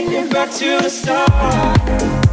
Take me back to the start.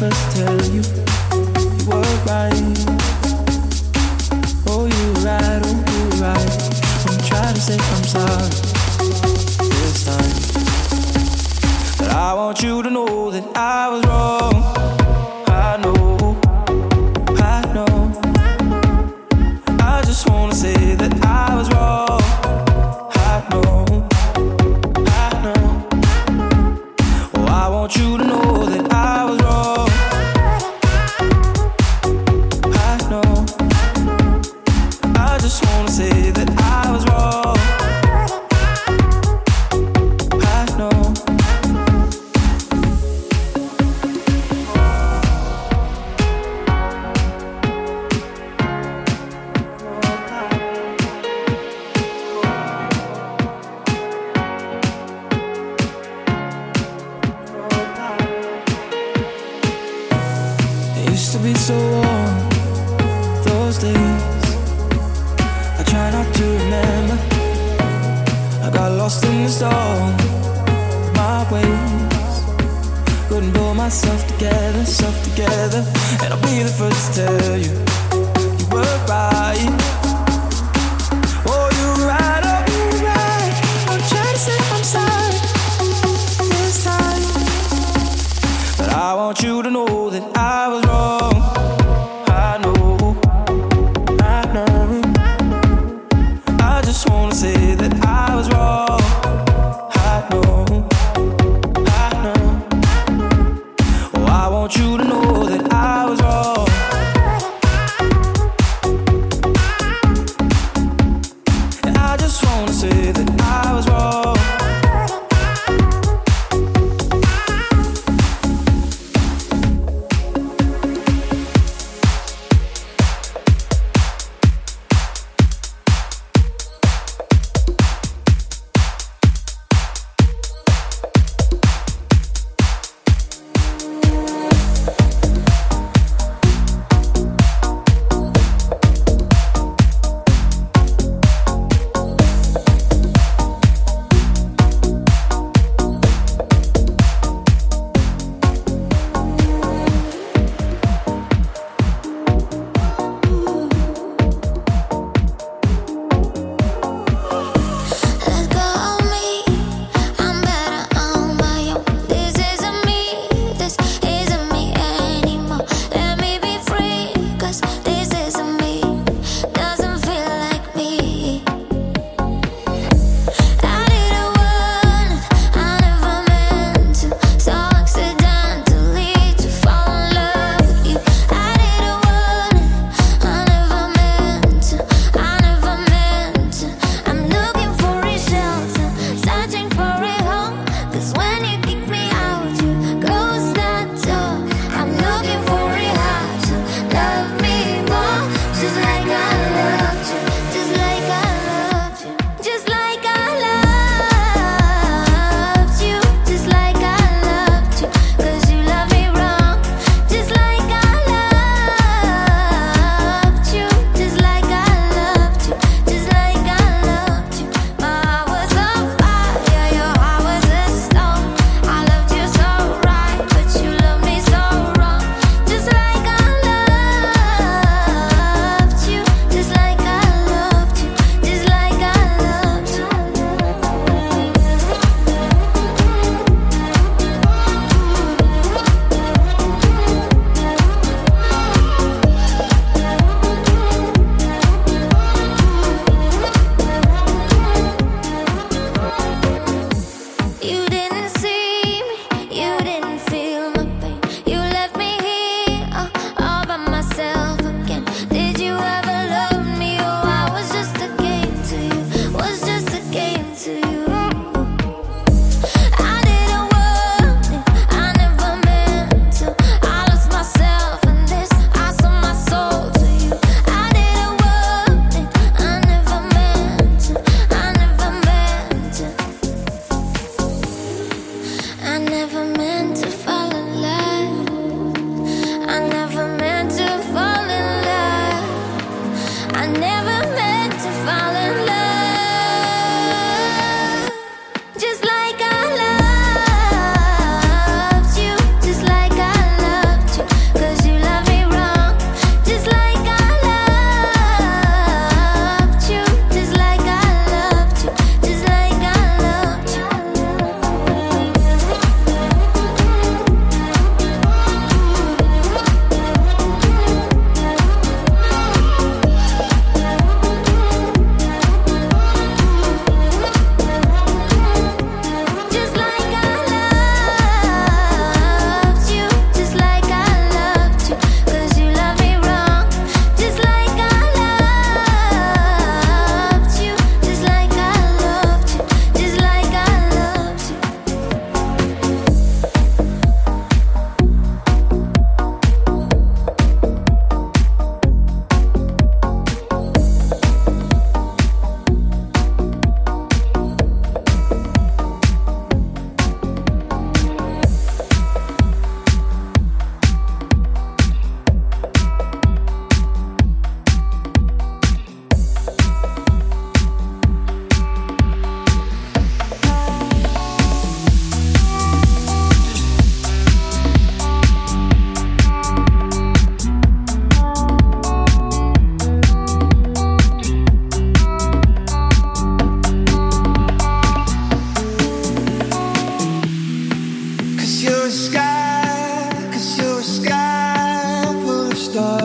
first time.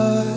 heart.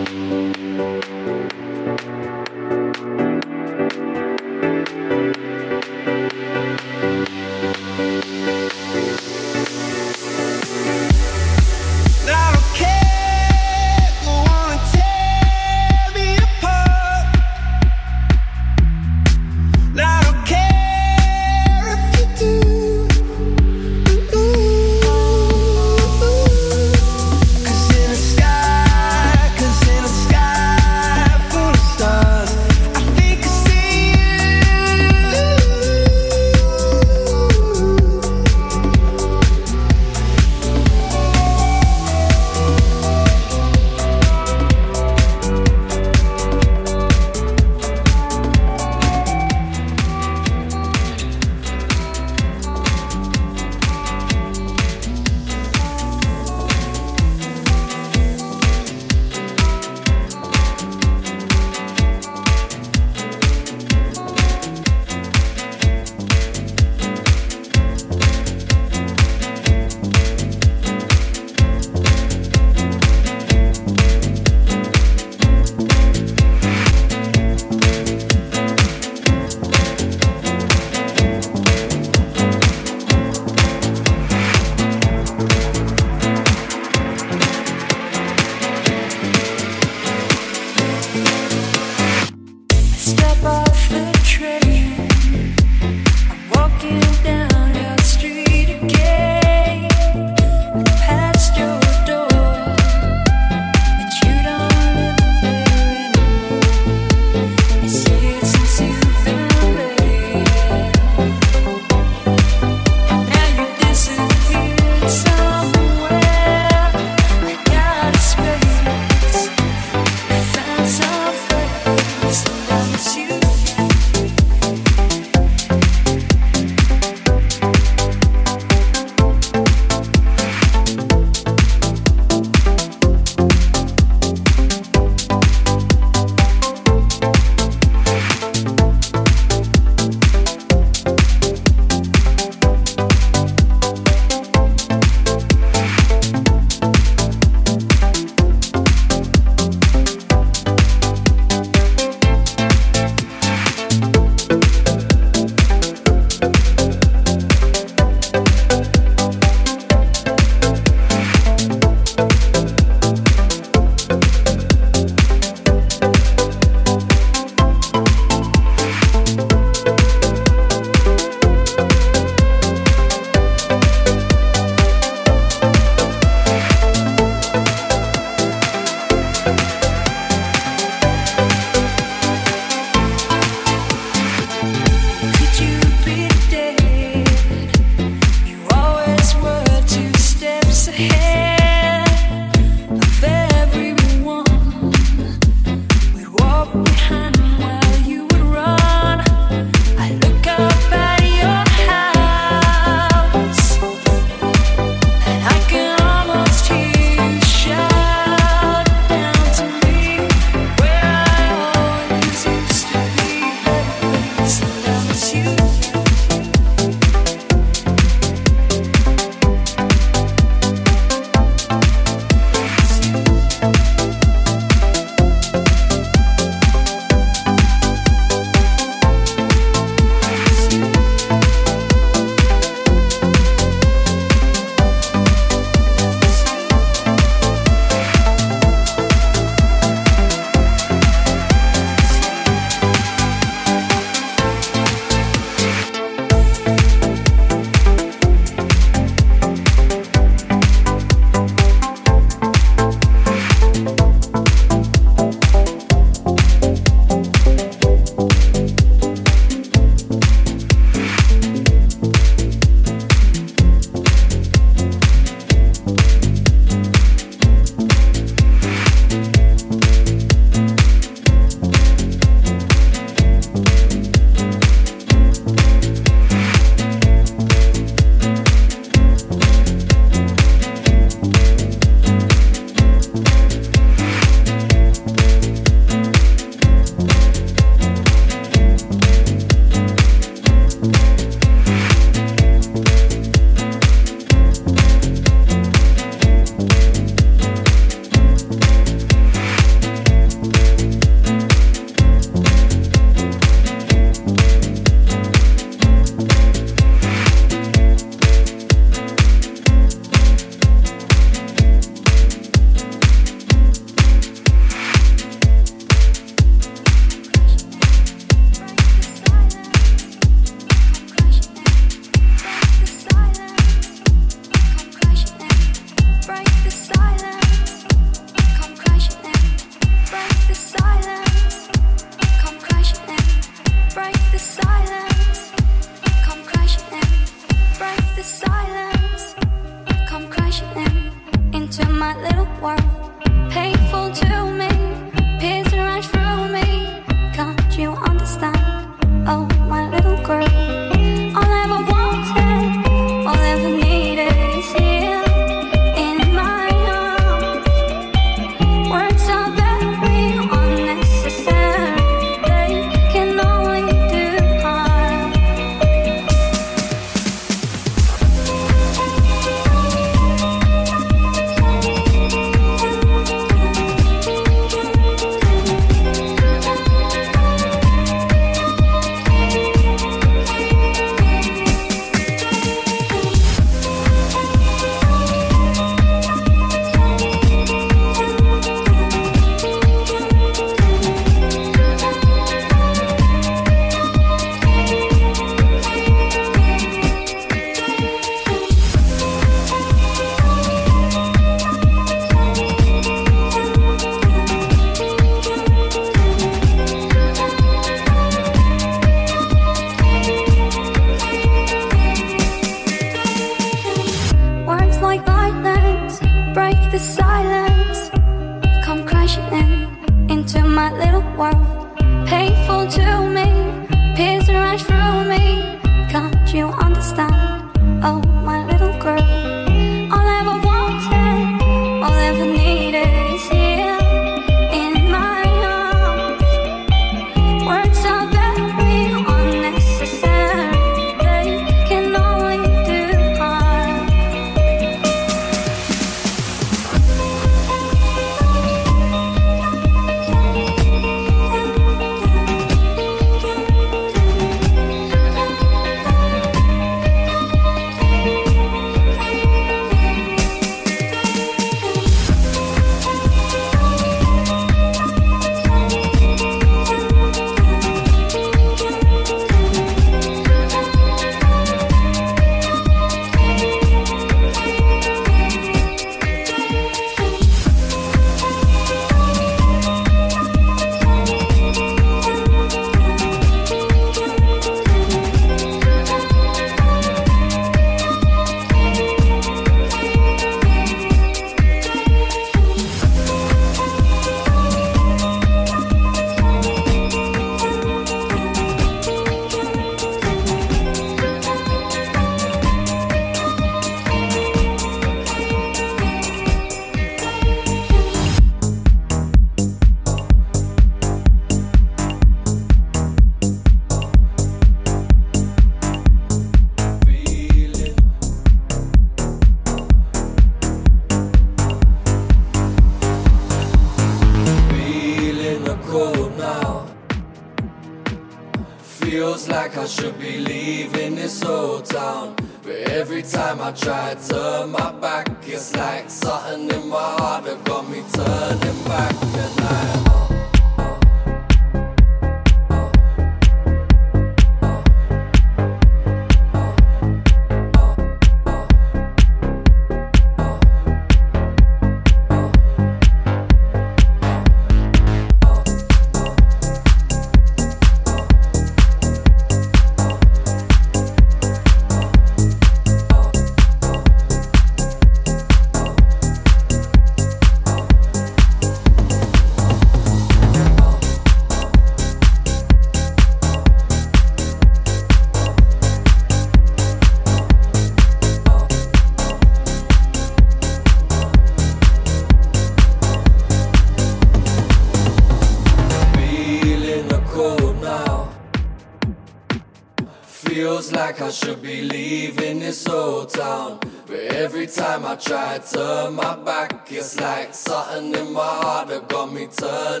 like I should be leaving this old town. But every time I try to turn my back, it's like something in my heart that got me turning.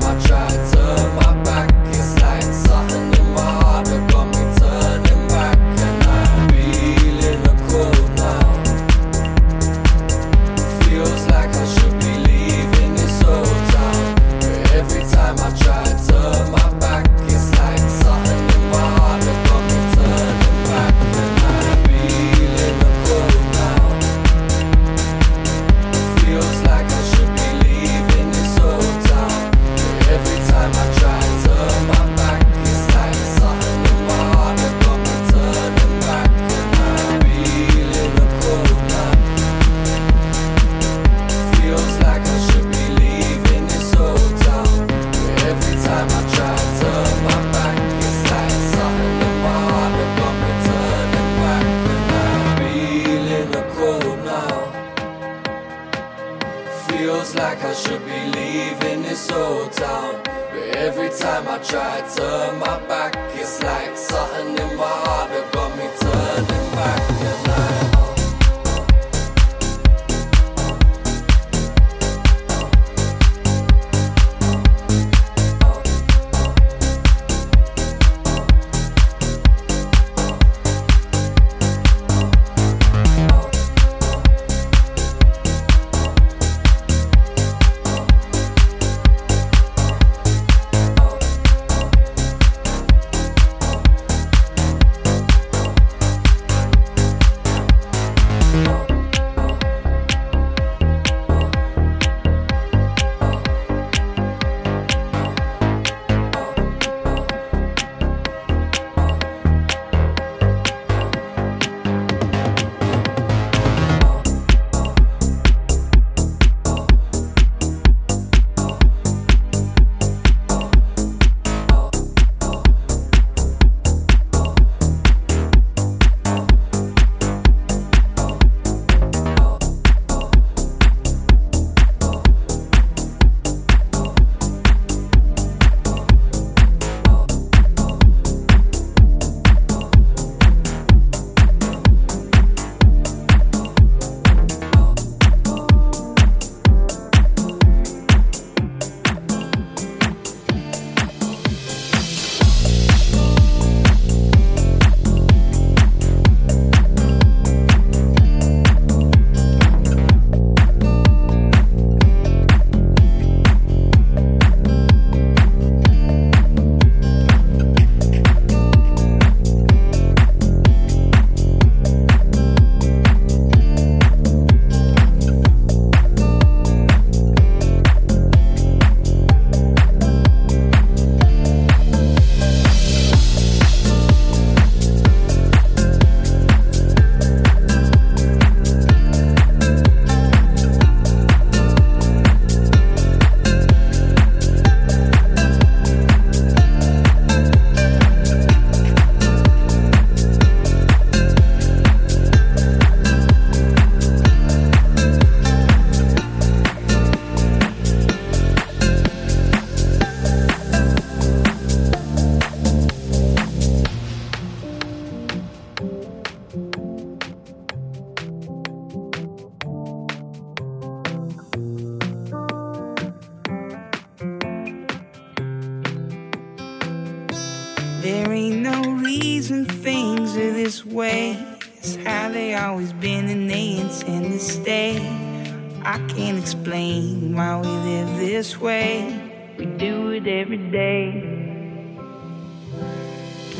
time I tried to my.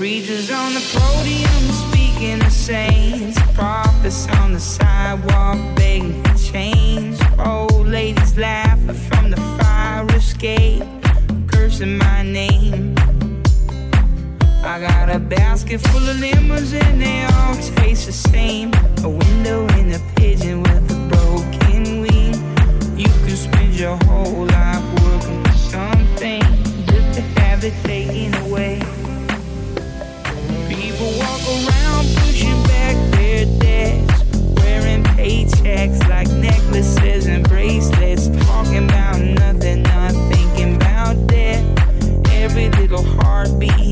Preachers on the podium speaking to saints, prophets on the sidewalk begging for change. Old ladies laughing from the fire escape, cursing my name. I got a basket full of lemons and they all taste the same. A window in a pigeon with a broken wing. You can spend your whole life working for something just to have it taken away. Walk around pushing back their debts, wearing paychecks like necklaces and bracelets, talking about nothing, not thinking about death. Every little heartbeat